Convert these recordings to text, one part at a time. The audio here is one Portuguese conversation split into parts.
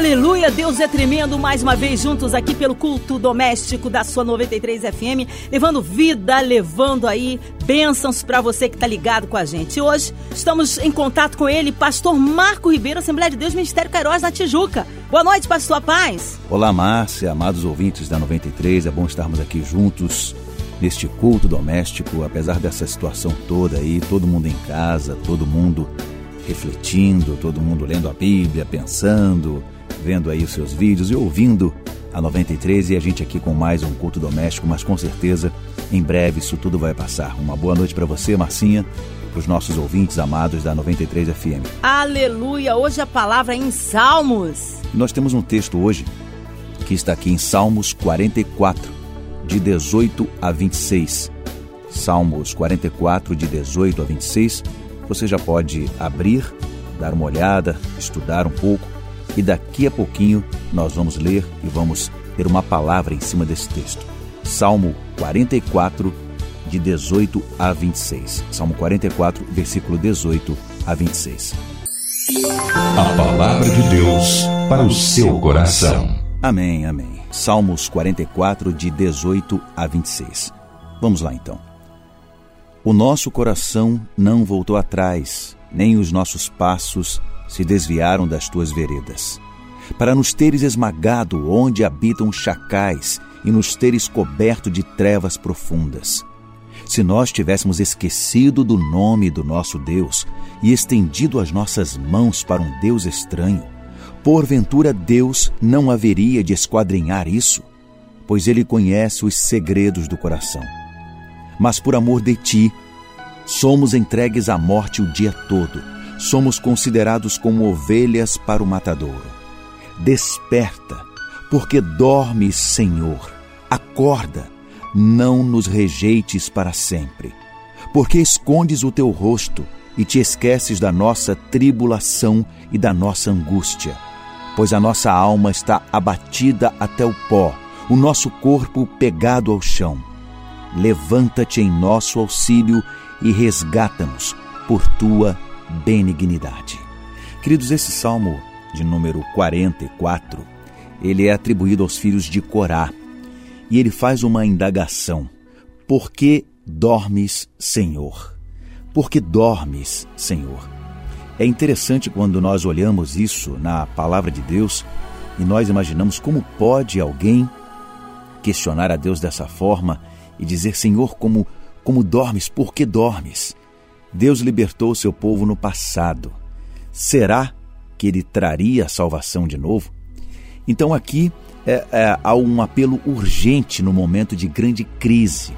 Aleluia, Deus é tremendo. Mais uma vez juntos aqui pelo culto doméstico da sua 93 FM, levando vida, levando aí bênçãos para você que está ligado com a gente. Hoje estamos em contato com ele, pastor Marco Ribeiro, Assembleia de Deus, Ministério Cairóis na Tijuca. Boa noite, pastor Paz. Olá, Márcia, amados ouvintes da 93. É bom estarmos aqui juntos neste culto doméstico, apesar dessa situação toda aí, todo mundo em casa, todo mundo refletindo, todo mundo lendo a Bíblia, pensando, vendo aí os seus vídeos e ouvindo a 93 e a gente aqui com mais um culto doméstico, mas com certeza em breve isso tudo vai passar. Uma boa noite para você, Marcinha, para os nossos ouvintes amados da 93 FM. Aleluia! Hoje a palavra é em Salmos. Nós temos um texto hoje que está aqui em Salmos 44, de 18 a 26. Salmos 44, de 18 a 26. Você já pode abrir, dar uma olhada, estudar um pouco e daqui a pouquinho nós vamos ler e vamos ter uma palavra em cima desse texto. Salmo 44, de 18 a 26. Salmo 44, versículo 18 a 26. A palavra de Deus para o seu coração. Amém, amém. Salmos 44, de 18 a 26. Vamos lá então. O nosso coração não voltou atrás, nem os nossos passos se desviaram das tuas veredas. Para nos teres esmagado onde habitam chacais e nos teres coberto de trevas profundas. Se nós tivéssemos esquecido do nome do nosso Deus e estendido as nossas mãos para um Deus estranho, porventura Deus não haveria de esquadrinhar isso, pois Ele conhece os segredos do coração. Mas por amor de Ti, somos entregues à morte o dia todo somos considerados como ovelhas para o matadouro. Desperta, porque dormes, Senhor. Acorda, não nos rejeites para sempre. Porque escondes o teu rosto e te esqueces da nossa tribulação e da nossa angústia. Pois a nossa alma está abatida até o pó, o nosso corpo pegado ao chão. Levanta-te em nosso auxílio e resgata-nos por tua benignidade. Queridos, esse salmo de número 44, ele é atribuído aos filhos de Corá. E ele faz uma indagação: Por que dormes, Senhor? Por que dormes, Senhor? É interessante quando nós olhamos isso na palavra de Deus e nós imaginamos como pode alguém questionar a Deus dessa forma e dizer: Senhor, como, como dormes? Por que dormes? Deus libertou seu povo no passado. Será que ele traria a salvação de novo? Então aqui é, é, há um apelo urgente no momento de grande crise.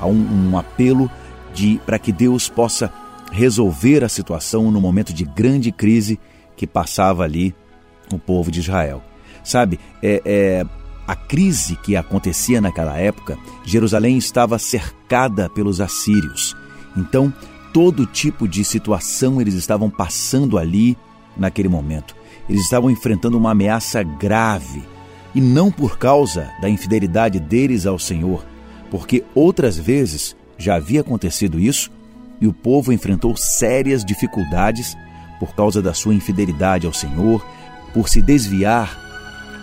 Há um, um apelo de para que Deus possa resolver a situação no momento de grande crise que passava ali o povo de Israel. Sabe, é, é, a crise que acontecia naquela época, Jerusalém estava cercada pelos assírios. Então, todo tipo de situação eles estavam passando ali naquele momento. Eles estavam enfrentando uma ameaça grave e não por causa da infidelidade deles ao Senhor, porque outras vezes já havia acontecido isso e o povo enfrentou sérias dificuldades por causa da sua infidelidade ao Senhor, por se desviar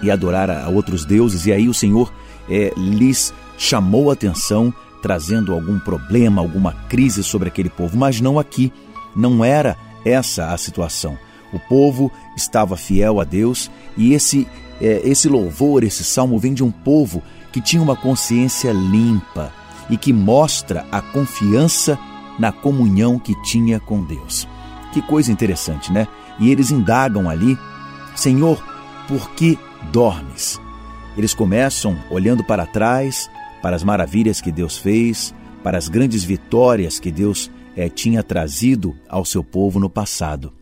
e adorar a outros deuses, e aí o Senhor é, lhes chamou a atenção trazendo algum problema, alguma crise sobre aquele povo, mas não aqui. Não era essa a situação. O povo estava fiel a Deus e esse, é, esse louvor, esse salmo vem de um povo que tinha uma consciência limpa e que mostra a confiança na comunhão que tinha com Deus. Que coisa interessante, né? E eles indagam ali: Senhor, por que dormes? Eles começam olhando para trás, para as maravilhas que Deus fez, para as grandes vitórias que Deus é, tinha trazido ao seu povo no passado.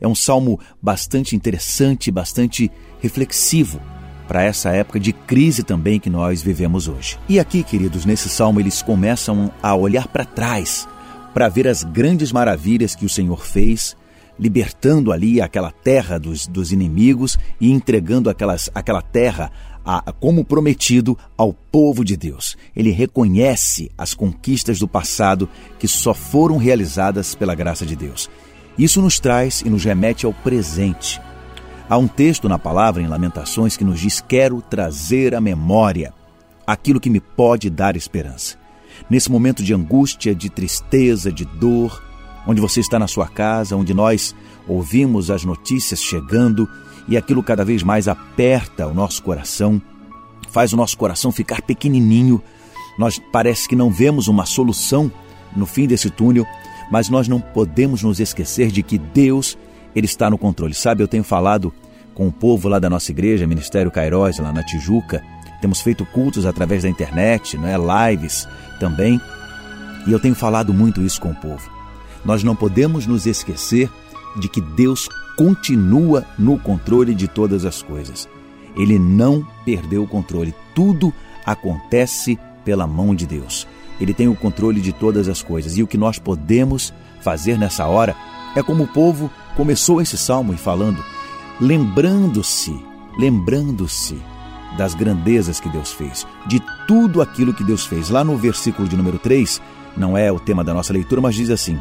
É um salmo bastante interessante, bastante reflexivo para essa época de crise também que nós vivemos hoje. E aqui, queridos, nesse salmo eles começam a olhar para trás, para ver as grandes maravilhas que o Senhor fez, libertando ali aquela terra dos, dos inimigos e entregando aquelas, aquela terra a, como prometido ao povo de Deus. Ele reconhece as conquistas do passado que só foram realizadas pela graça de Deus. Isso nos traz e nos remete ao presente. Há um texto na palavra em Lamentações que nos diz: Quero trazer à memória aquilo que me pode dar esperança. Nesse momento de angústia, de tristeza, de dor, onde você está na sua casa, onde nós ouvimos as notícias chegando e aquilo cada vez mais aperta o nosso coração, faz o nosso coração ficar pequenininho. Nós parece que não vemos uma solução no fim desse túnel, mas nós não podemos nos esquecer de que Deus ele está no controle. Sabe, eu tenho falado com o povo lá da nossa igreja, Ministério Cairós, lá na Tijuca, temos feito cultos através da internet, não é? lives também, e eu tenho falado muito isso com o povo. Nós não podemos nos esquecer de que Deus continua no controle de todas as coisas. Ele não perdeu o controle. Tudo acontece pela mão de Deus. Ele tem o controle de todas as coisas. E o que nós podemos fazer nessa hora é como o povo começou esse salmo e falando, lembrando-se, lembrando-se das grandezas que Deus fez, de tudo aquilo que Deus fez. Lá no versículo de número 3, não é o tema da nossa leitura, mas diz assim: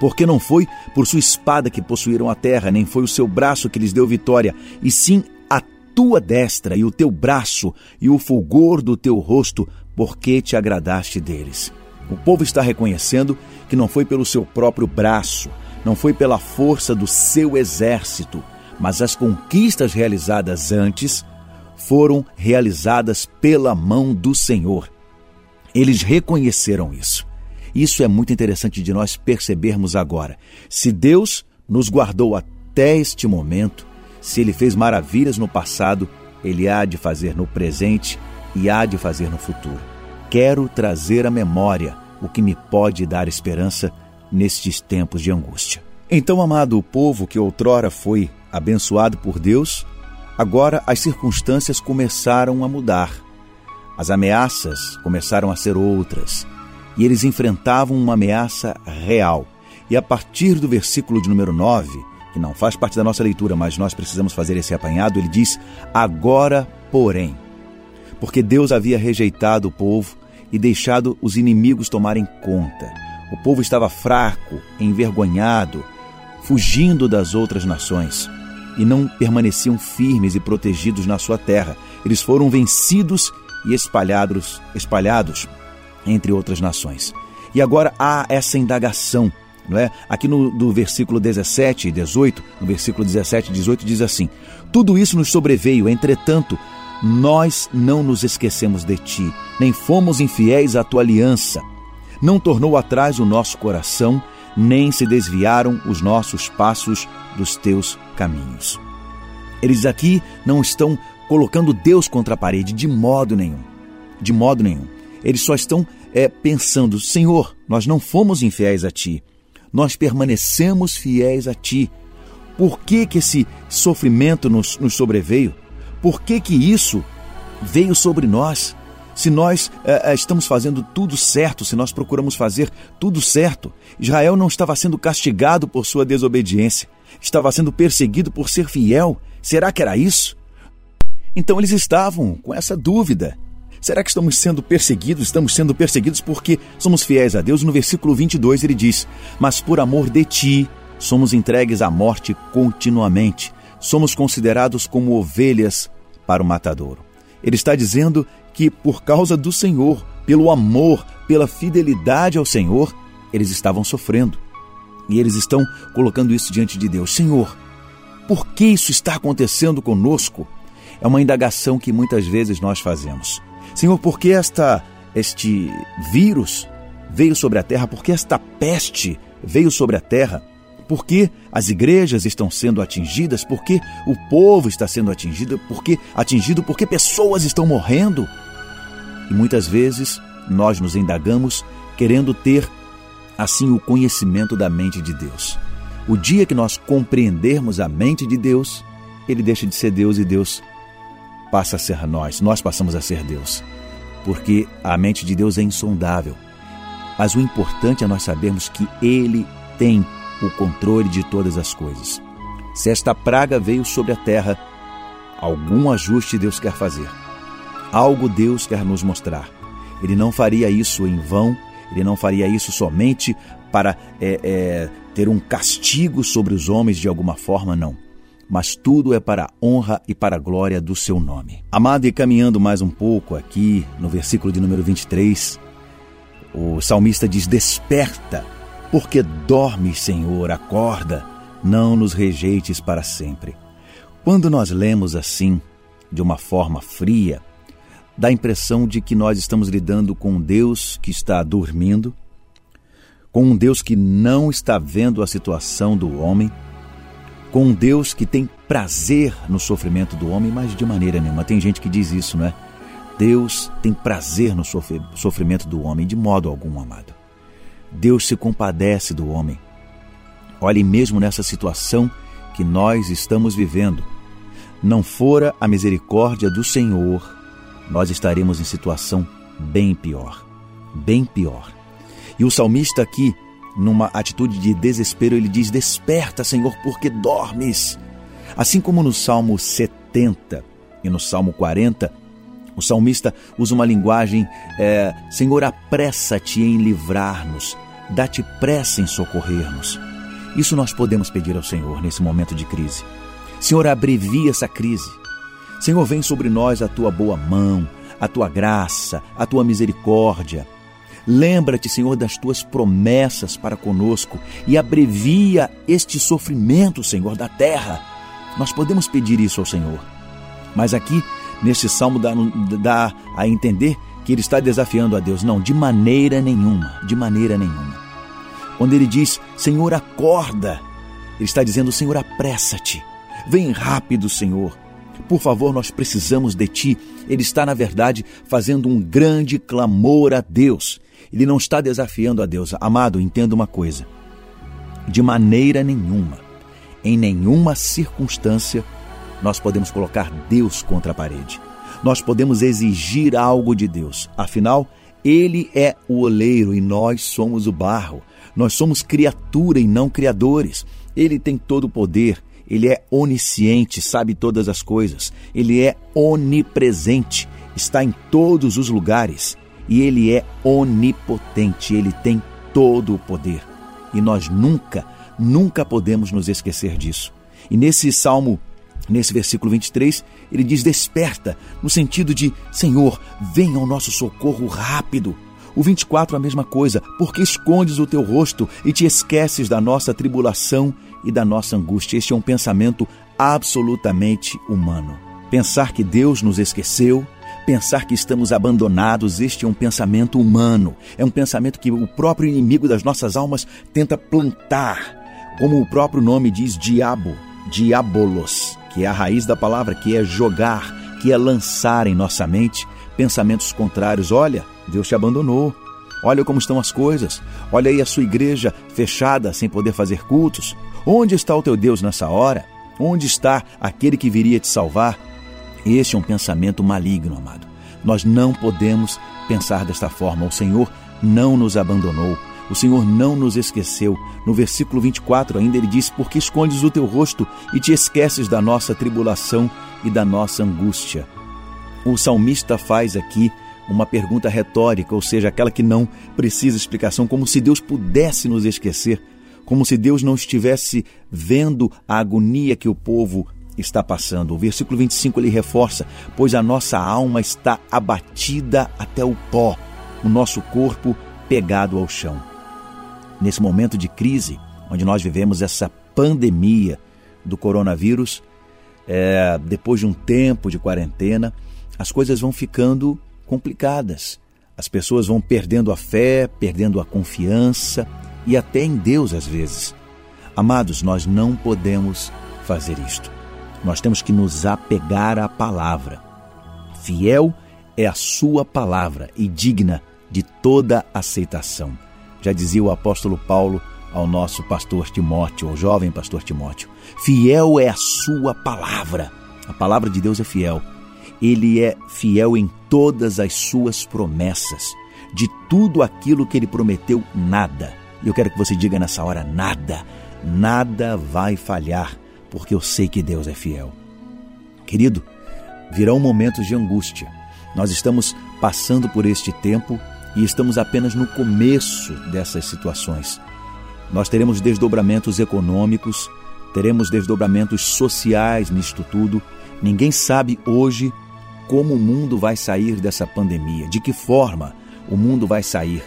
porque não foi por sua espada que possuíram a terra, nem foi o seu braço que lhes deu vitória, e sim a tua destra e o teu braço e o fulgor do teu rosto, porque te agradaste deles. O povo está reconhecendo que não foi pelo seu próprio braço, não foi pela força do seu exército, mas as conquistas realizadas antes foram realizadas pela mão do Senhor. Eles reconheceram isso. Isso é muito interessante de nós percebermos agora. Se Deus nos guardou até este momento, se Ele fez maravilhas no passado, Ele há de fazer no presente e há de fazer no futuro. Quero trazer à memória o que me pode dar esperança nestes tempos de angústia. Então, amado, o povo que outrora foi abençoado por Deus, agora as circunstâncias começaram a mudar. As ameaças começaram a ser outras e eles enfrentavam uma ameaça real. E a partir do versículo de número 9, que não faz parte da nossa leitura, mas nós precisamos fazer esse apanhado, ele diz: Agora, porém, porque Deus havia rejeitado o povo e deixado os inimigos tomarem conta. O povo estava fraco, envergonhado, fugindo das outras nações e não permaneciam firmes e protegidos na sua terra. Eles foram vencidos e espalhados, espalhados entre outras nações. E agora há essa indagação, não é? Aqui no do versículo 17 e 18, no versículo 17 e 18 diz assim: Tudo isso nos sobreveio, entretanto, nós não nos esquecemos de ti, nem fomos infiéis à tua aliança. Não tornou atrás o nosso coração, nem se desviaram os nossos passos dos teus caminhos. Eles aqui não estão colocando Deus contra a parede de modo nenhum. De modo nenhum. Eles só estão é, pensando: Senhor, nós não fomos infiéis a Ti, nós permanecemos fiéis a Ti. Por que, que esse sofrimento nos, nos sobreveio? Por que, que isso veio sobre nós? Se nós é, é estamos fazendo tudo certo, se nós procuramos fazer tudo certo, Israel não estava sendo castigado por sua desobediência, estava sendo perseguido por ser fiel. Será que era isso? Então eles estavam com essa dúvida. Será que estamos sendo perseguidos? Estamos sendo perseguidos porque somos fiéis a Deus. No versículo 22 ele diz: Mas por amor de ti somos entregues à morte continuamente. Somos considerados como ovelhas para o matadouro. Ele está dizendo que por causa do Senhor, pelo amor, pela fidelidade ao Senhor, eles estavam sofrendo. E eles estão colocando isso diante de Deus. Senhor, por que isso está acontecendo conosco? É uma indagação que muitas vezes nós fazemos. Senhor, por que esta, este vírus veio sobre a terra? Por que esta peste veio sobre a terra? Por que as igrejas estão sendo atingidas? Por que o povo está sendo atingido? Por que atingido? Porque pessoas estão morrendo? E muitas vezes nós nos indagamos querendo ter assim o conhecimento da mente de Deus. O dia que nós compreendermos a mente de Deus, ele deixa de ser Deus e Deus passa a ser nós, nós passamos a ser Deus. Porque a mente de Deus é insondável. Mas o importante é nós sabermos que Ele tem o controle de todas as coisas. Se esta praga veio sobre a terra, algum ajuste Deus quer fazer. Algo Deus quer nos mostrar. Ele não faria isso em vão, ele não faria isso somente para é, é, ter um castigo sobre os homens de alguma forma, não. Mas tudo é para a honra e para a glória do seu nome. Amado, e caminhando mais um pouco aqui no versículo de número 23, o salmista diz: Desperta, porque dormes, Senhor, acorda, não nos rejeites para sempre. Quando nós lemos assim, de uma forma fria, dá a impressão de que nós estamos lidando com um Deus que está dormindo, com um Deus que não está vendo a situação do homem, com um Deus que tem prazer no sofrimento do homem, mas de maneira nenhuma. Tem gente que diz isso, não é? Deus tem prazer no sofrimento do homem, de modo algum, amado. Deus se compadece do homem. Olhe mesmo nessa situação que nós estamos vivendo. Não fora a misericórdia do Senhor, nós estaremos em situação bem pior. Bem pior. E o salmista aqui, numa atitude de desespero, ele diz: Desperta, Senhor, porque dormes. Assim como no Salmo 70 e no Salmo 40, o salmista usa uma linguagem: é, Senhor, apressa-te em livrar-nos, dá-te pressa em socorrer-nos. Isso nós podemos pedir ao Senhor nesse momento de crise. Senhor, abrevia essa crise. Senhor, vem sobre nós a tua boa mão, a tua graça, a tua misericórdia. Lembra-te, Senhor, das tuas promessas para conosco e abrevia este sofrimento, Senhor, da terra. Nós podemos pedir isso ao Senhor. Mas aqui, neste salmo, dá, dá a entender que ele está desafiando a Deus. Não, de maneira nenhuma, de maneira nenhuma. Quando ele diz, Senhor, acorda, ele está dizendo, Senhor, apressa-te. Vem rápido, Senhor. Por favor, nós precisamos de ti. Ele está, na verdade, fazendo um grande clamor a Deus. Ele não está desafiando a Deus. Amado, entenda uma coisa. De maneira nenhuma, em nenhuma circunstância, nós podemos colocar Deus contra a parede. Nós podemos exigir algo de Deus. Afinal, Ele é o oleiro e nós somos o barro. Nós somos criatura e não criadores. Ele tem todo o poder, ele é onisciente, sabe todas as coisas. Ele é onipresente, está em todos os lugares. E ele é onipotente, ele tem todo o poder. E nós nunca, nunca podemos nos esquecer disso. E nesse salmo, nesse versículo 23, ele diz: Desperta, no sentido de Senhor, venha ao nosso socorro rápido. O 24 a mesma coisa, porque escondes o teu rosto e te esqueces da nossa tribulação e da nossa angústia. Este é um pensamento absolutamente humano. Pensar que Deus nos esqueceu, pensar que estamos abandonados, este é um pensamento humano. É um pensamento que o próprio inimigo das nossas almas tenta plantar. Como o próprio nome diz, diabo, diabolos, que é a raiz da palavra, que é jogar, que é lançar em nossa mente pensamentos contrários. Olha, Deus te abandonou. Olha como estão as coisas. Olha aí a sua igreja fechada, sem poder fazer cultos. Onde está o teu Deus nessa hora? Onde está aquele que viria te salvar? Este é um pensamento maligno, amado. Nós não podemos pensar desta forma. O Senhor não nos abandonou. O Senhor não nos esqueceu. No versículo 24 ainda ele diz: Porque escondes o teu rosto e te esqueces da nossa tribulação e da nossa angústia. O salmista faz aqui uma pergunta retórica, ou seja, aquela que não precisa explicação, como se Deus pudesse nos esquecer como se Deus não estivesse vendo a agonia que o povo está passando. O versículo 25 ele reforça: Pois a nossa alma está abatida até o pó, o nosso corpo pegado ao chão. Nesse momento de crise, onde nós vivemos essa pandemia do coronavírus, é, depois de um tempo de quarentena, as coisas vão ficando complicadas. As pessoas vão perdendo a fé, perdendo a confiança, e até em Deus às vezes. Amados, nós não podemos fazer isto. Nós temos que nos apegar à palavra. Fiel é a sua palavra e digna de toda aceitação. Já dizia o apóstolo Paulo ao nosso pastor Timóteo, ao jovem pastor Timóteo: Fiel é a sua palavra. A palavra de Deus é fiel. Ele é fiel em todas as suas promessas. De tudo aquilo que ele prometeu, nada eu quero que você diga nessa hora: nada, nada vai falhar, porque eu sei que Deus é fiel. Querido, virão momentos de angústia, Nós estamos passando por este tempo e estamos apenas no começo dessas situações. Nós teremos desdobramentos econômicos, teremos desdobramentos sociais nisto tudo. Ninguém sabe hoje como o mundo vai sair dessa pandemia, de que forma o mundo vai sair.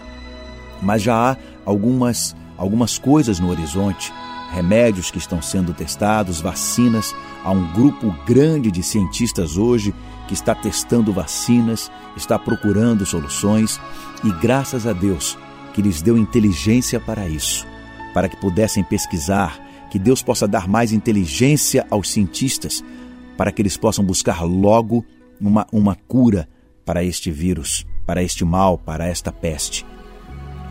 Mas já há algumas, algumas coisas no horizonte, remédios que estão sendo testados, vacinas. Há um grupo grande de cientistas hoje que está testando vacinas, está procurando soluções e graças a Deus que lhes deu inteligência para isso, para que pudessem pesquisar, que Deus possa dar mais inteligência aos cientistas, para que eles possam buscar logo uma, uma cura para este vírus, para este mal, para esta peste.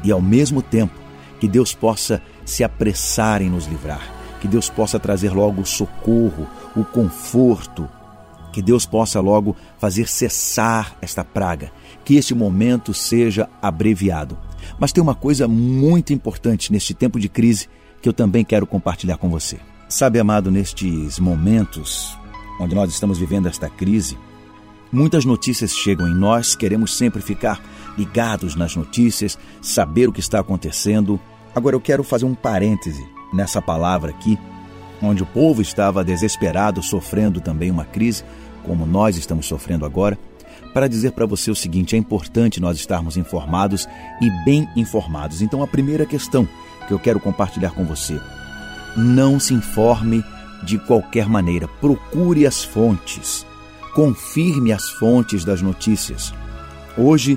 E ao mesmo tempo, que Deus possa se apressar em nos livrar, que Deus possa trazer logo o socorro, o conforto, que Deus possa logo fazer cessar esta praga, que este momento seja abreviado. Mas tem uma coisa muito importante neste tempo de crise que eu também quero compartilhar com você. Sabe, amado, nestes momentos onde nós estamos vivendo esta crise, muitas notícias chegam em nós, queremos sempre ficar ligados nas notícias, saber o que está acontecendo. Agora eu quero fazer um parêntese nessa palavra aqui onde o povo estava desesperado, sofrendo também uma crise, como nós estamos sofrendo agora, para dizer para você o seguinte: é importante nós estarmos informados e bem informados. Então, a primeira questão que eu quero compartilhar com você: não se informe de qualquer maneira, procure as fontes, confirme as fontes das notícias. Hoje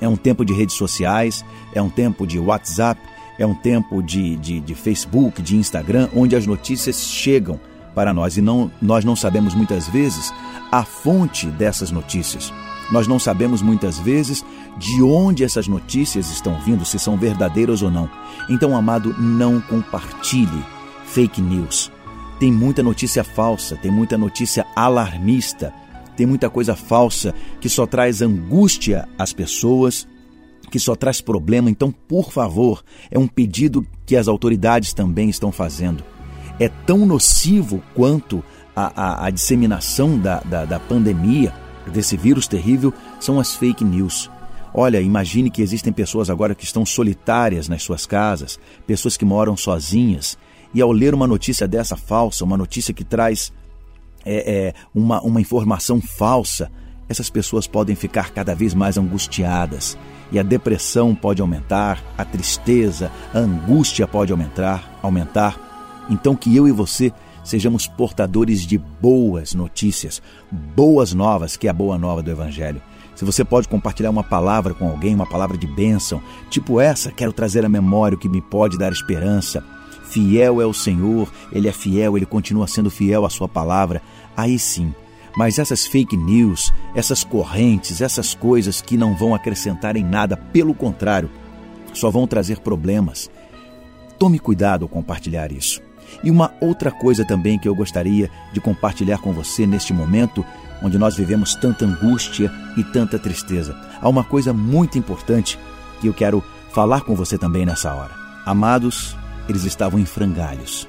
é um tempo de redes sociais, é um tempo de WhatsApp, é um tempo de, de, de Facebook, de Instagram, onde as notícias chegam para nós e não, nós não sabemos muitas vezes a fonte dessas notícias. Nós não sabemos muitas vezes de onde essas notícias estão vindo, se são verdadeiras ou não. Então, amado, não compartilhe fake news. Tem muita notícia falsa, tem muita notícia alarmista, tem muita coisa falsa que só traz angústia às pessoas que só traz problema. Então, por favor, é um pedido que as autoridades também estão fazendo. É tão nocivo quanto a, a, a disseminação da, da, da pandemia, desse vírus terrível, são as fake news. Olha, imagine que existem pessoas agora que estão solitárias nas suas casas, pessoas que moram sozinhas, e ao ler uma notícia dessa falsa, uma notícia que traz é, é, uma, uma informação falsa, essas pessoas podem ficar cada vez mais angustiadas e a depressão pode aumentar, a tristeza, a angústia pode aumentar, aumentar. Então que eu e você sejamos portadores de boas notícias, boas novas, que é a boa nova do evangelho. Se você pode compartilhar uma palavra com alguém, uma palavra de bênção, tipo essa, quero trazer à memória o que me pode dar esperança. Fiel é o Senhor, Ele é fiel, Ele continua sendo fiel à Sua palavra. Aí sim, mas essas fake news, essas correntes, essas coisas que não vão acrescentar em nada, pelo contrário, só vão trazer problemas. Tome cuidado ao compartilhar isso. E uma outra coisa também que eu gostaria de compartilhar com você neste momento, onde nós vivemos tanta angústia e tanta tristeza. Há uma coisa muito importante que eu quero falar com você também nessa hora. Amados, eles estavam em frangalhos.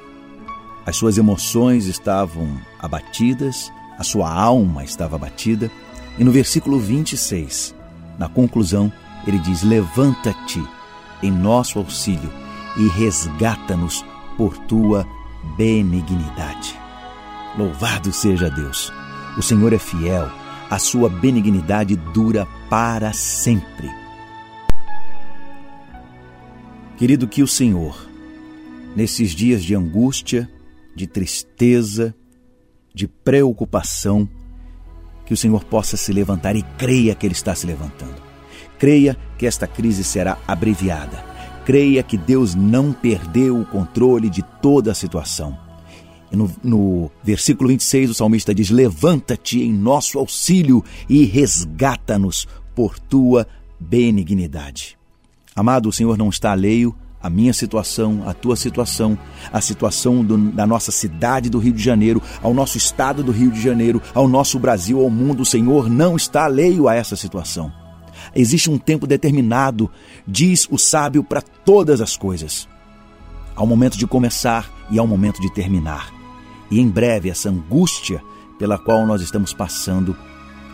As suas emoções estavam abatidas, a sua alma estava abatida. E no versículo 26, na conclusão, ele diz: Levanta-te em nosso auxílio e resgata-nos por tua benignidade. Louvado seja Deus! O Senhor é fiel, a sua benignidade dura para sempre. Querido, que o Senhor, nesses dias de angústia, de tristeza, de preocupação, que o Senhor possa se levantar e creia que Ele está se levantando. Creia que esta crise será abreviada. Creia que Deus não perdeu o controle de toda a situação. E no, no versículo 26, o salmista diz: Levanta-te em nosso auxílio e resgata-nos por tua benignidade. Amado, o Senhor não está alheio a minha situação, a tua situação, a situação do, da nossa cidade do Rio de Janeiro, ao nosso estado do Rio de Janeiro, ao nosso Brasil, ao mundo, o Senhor não está alheio a essa situação. Existe um tempo determinado, diz o sábio, para todas as coisas. Há um momento de começar e há um momento de terminar. E em breve essa angústia pela qual nós estamos passando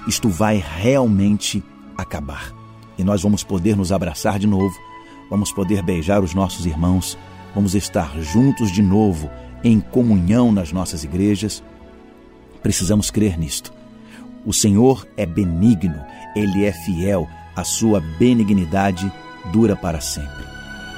isto vai realmente acabar. E nós vamos poder nos abraçar de novo, vamos poder beijar os nossos irmãos, vamos estar juntos de novo em comunhão nas nossas igrejas. Precisamos crer nisto. O Senhor é benigno, ele é fiel, a sua benignidade dura para sempre.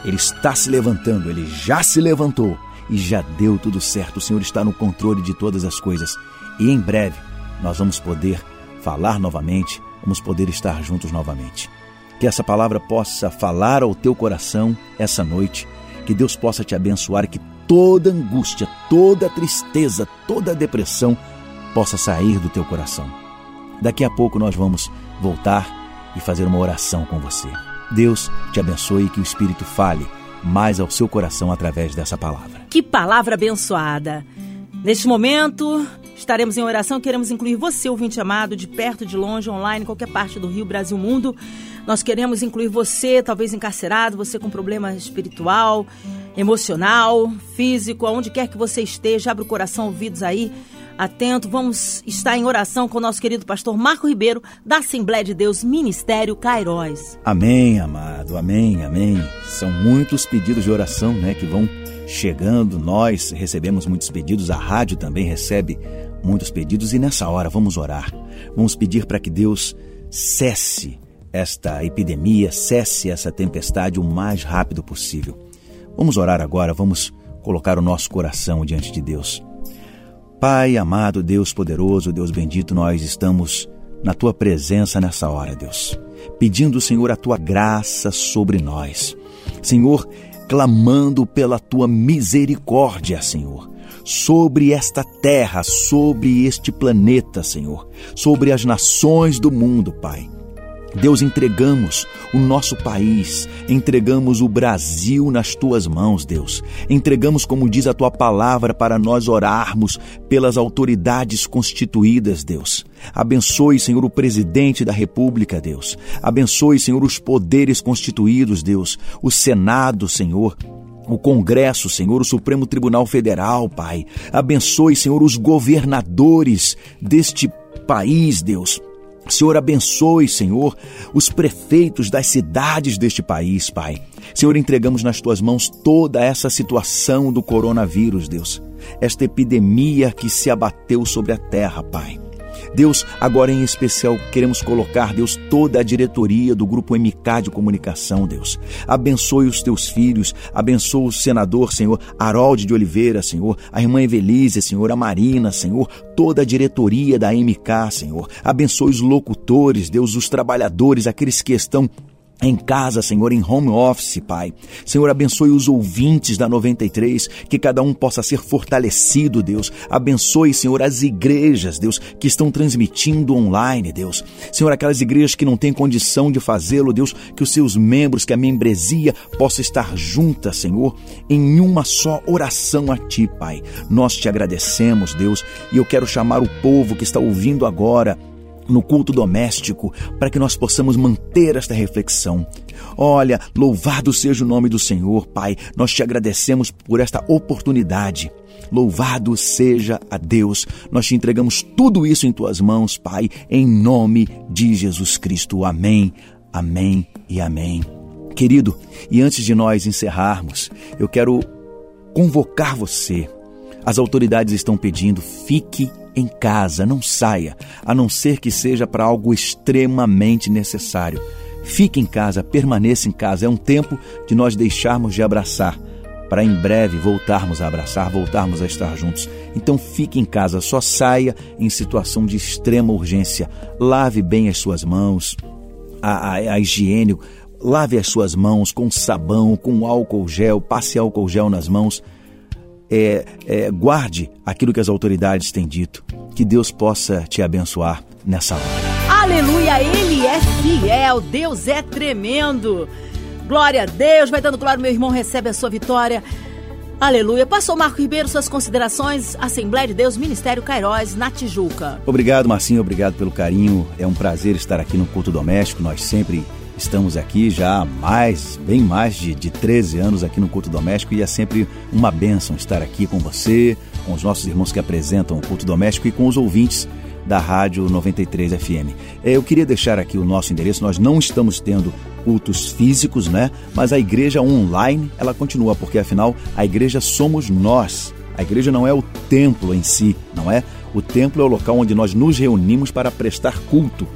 Ele está se levantando, ele já se levantou e já deu tudo certo. O Senhor está no controle de todas as coisas. E em breve nós vamos poder falar novamente, vamos poder estar juntos novamente. Que essa palavra possa falar ao teu coração essa noite, que Deus possa te abençoar, que toda angústia, toda tristeza, toda depressão possa sair do teu coração. Daqui a pouco nós vamos voltar e fazer uma oração com você. Deus te abençoe e que o Espírito fale mais ao seu coração através dessa palavra. Que palavra abençoada! Neste momento, estaremos em oração. Queremos incluir você, ouvinte amado, de perto, de longe, online, qualquer parte do Rio, Brasil, mundo. Nós queremos incluir você, talvez encarcerado, você com problema espiritual, emocional, físico, aonde quer que você esteja. Abre o coração, ouvidos aí atento. Vamos estar em oração com o nosso querido pastor Marco Ribeiro, da Assembleia de Deus Ministério Cairóis. Amém, amado. Amém, amém. São muitos pedidos de oração, né, que vão chegando. Nós recebemos muitos pedidos, a rádio também recebe muitos pedidos e nessa hora vamos orar. Vamos pedir para que Deus cesse esta epidemia, cesse essa tempestade o mais rápido possível. Vamos orar agora, vamos colocar o nosso coração diante de Deus. Pai amado, Deus poderoso, Deus bendito, nós estamos na tua presença nessa hora, Deus, pedindo, Senhor, a tua graça sobre nós. Senhor, clamando pela tua misericórdia, Senhor, sobre esta terra, sobre este planeta, Senhor, sobre as nações do mundo, Pai. Deus, entregamos o nosso país, entregamos o Brasil nas tuas mãos, Deus. Entregamos, como diz a tua palavra, para nós orarmos pelas autoridades constituídas, Deus. Abençoe, Senhor, o presidente da República, Deus. Abençoe, Senhor, os poderes constituídos, Deus. O Senado, Senhor o Congresso, Senhor, o Supremo Tribunal Federal, Pai. Abençoe, Senhor, os governadores deste país, Deus. Senhor, abençoe, Senhor, os prefeitos das cidades deste país, Pai. Senhor, entregamos nas tuas mãos toda essa situação do coronavírus, Deus. Esta epidemia que se abateu sobre a terra, Pai. Deus, agora em especial queremos colocar, Deus, toda a diretoria do Grupo MK de Comunicação, Deus. Abençoe os teus filhos, abençoe o senador, Senhor, Harold de Oliveira, Senhor, a irmã Evelise, Senhor, a Marina, Senhor, toda a diretoria da MK, Senhor. Abençoe os locutores, Deus, os trabalhadores, aqueles que estão em casa, Senhor, em home office, Pai. Senhor, abençoe os ouvintes da 93, que cada um possa ser fortalecido, Deus. Abençoe, Senhor, as igrejas, Deus, que estão transmitindo online, Deus. Senhor, aquelas igrejas que não têm condição de fazê-lo, Deus, que os seus membros, que a membresia possa estar junta, Senhor, em uma só oração a Ti, Pai. Nós te agradecemos, Deus, e eu quero chamar o povo que está ouvindo agora no culto doméstico, para que nós possamos manter esta reflexão. Olha, louvado seja o nome do Senhor, Pai. Nós te agradecemos por esta oportunidade. Louvado seja a Deus. Nós te entregamos tudo isso em tuas mãos, Pai, em nome de Jesus Cristo. Amém, amém e amém. Querido, e antes de nós encerrarmos, eu quero convocar você. As autoridades estão pedindo, fique em casa, não saia, a não ser que seja para algo extremamente necessário. Fique em casa, permaneça em casa. É um tempo de nós deixarmos de abraçar, para em breve voltarmos a abraçar, voltarmos a estar juntos. Então fique em casa, só saia em situação de extrema urgência. Lave bem as suas mãos, a, a, a higiene, lave as suas mãos com sabão, com álcool gel, passe álcool gel nas mãos é, é, guarde aquilo que as autoridades têm dito. Que Deus possa te abençoar nessa hora. Aleluia, Ele é fiel, Deus é tremendo. Glória a Deus, vai dando glória, meu irmão, recebe a sua vitória. Aleluia. Pastor Marco Ribeiro, suas considerações, Assembleia de Deus, Ministério Cairóis, na Tijuca. Obrigado, Marcinho, obrigado pelo carinho. É um prazer estar aqui no culto doméstico. Nós sempre Estamos aqui já há mais, bem mais de, de 13 anos aqui no culto doméstico e é sempre uma bênção estar aqui com você, com os nossos irmãos que apresentam o culto doméstico e com os ouvintes da Rádio 93 FM. É, eu queria deixar aqui o nosso endereço, nós não estamos tendo cultos físicos, né? Mas a igreja online, ela continua, porque afinal a igreja somos nós. A igreja não é o templo em si, não é? O templo é o local onde nós nos reunimos para prestar culto.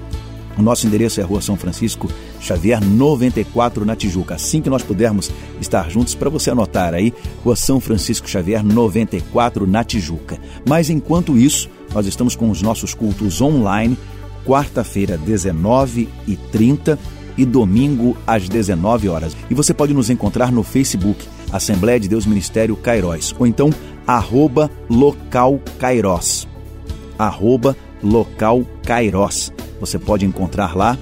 O nosso endereço é Rua São Francisco Xavier 94 na Tijuca. Assim que nós pudermos estar juntos, para você anotar aí, Rua São Francisco Xavier 94 na Tijuca. Mas enquanto isso, nós estamos com os nossos cultos online, quarta-feira, 19h30 e domingo às 19 horas. E você pode nos encontrar no Facebook, Assembleia de Deus Ministério Cairóis, ou então arroba local Cairós. Arroba local Cairós. Você pode encontrar lá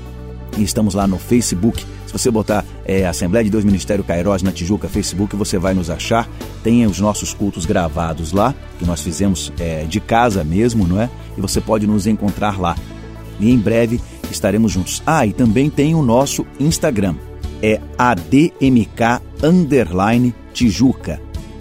e estamos lá no Facebook. Se você botar é, Assembleia de Deus Ministério Cairós na Tijuca Facebook, você vai nos achar. Tem os nossos cultos gravados lá, que nós fizemos é, de casa mesmo, não é? E você pode nos encontrar lá. E em breve estaremos juntos. Ah, e também tem o nosso Instagram. É ADMK Tijuca.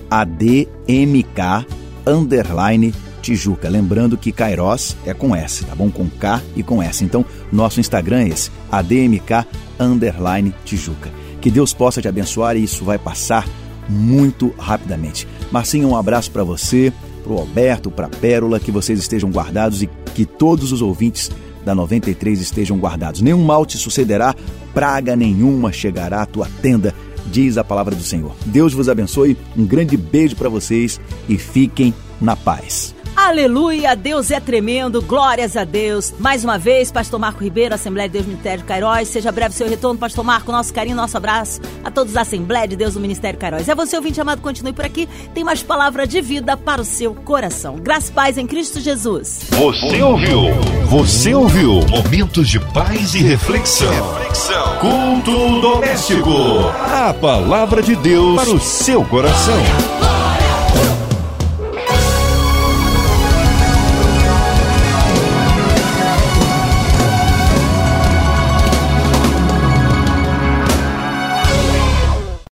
ADMK Underline Tijuca. Lembrando que Kairos é com S, tá bom? Com K e com S. Então, nosso Instagram é esse, ADMK Underline Tijuca. Que Deus possa te abençoar e isso vai passar muito rapidamente. Marcinho, um abraço para você, para o Alberto, para a Pérola, que vocês estejam guardados e que todos os ouvintes da 93 estejam guardados. Nenhum mal te sucederá, praga nenhuma chegará à tua tenda, diz a palavra do Senhor. Deus vos abençoe, um grande beijo para vocês e fiquem na paz. Aleluia, Deus é tremendo, glórias a Deus. Mais uma vez, Pastor Marco Ribeiro, Assembleia de Deus Ministério Cairóis. Seja breve seu retorno, Pastor Marco. Nosso carinho, nosso abraço a todos da Assembleia de Deus do Ministério Cairóis. É você, ouvinte amado, continue por aqui. Tem mais palavra de vida para o seu coração. Graça e paz em Cristo Jesus. Você ouviu? Você ouviu? Momentos de paz e reflexão. reflexão. Culto doméstico. A palavra de Deus para o seu coração.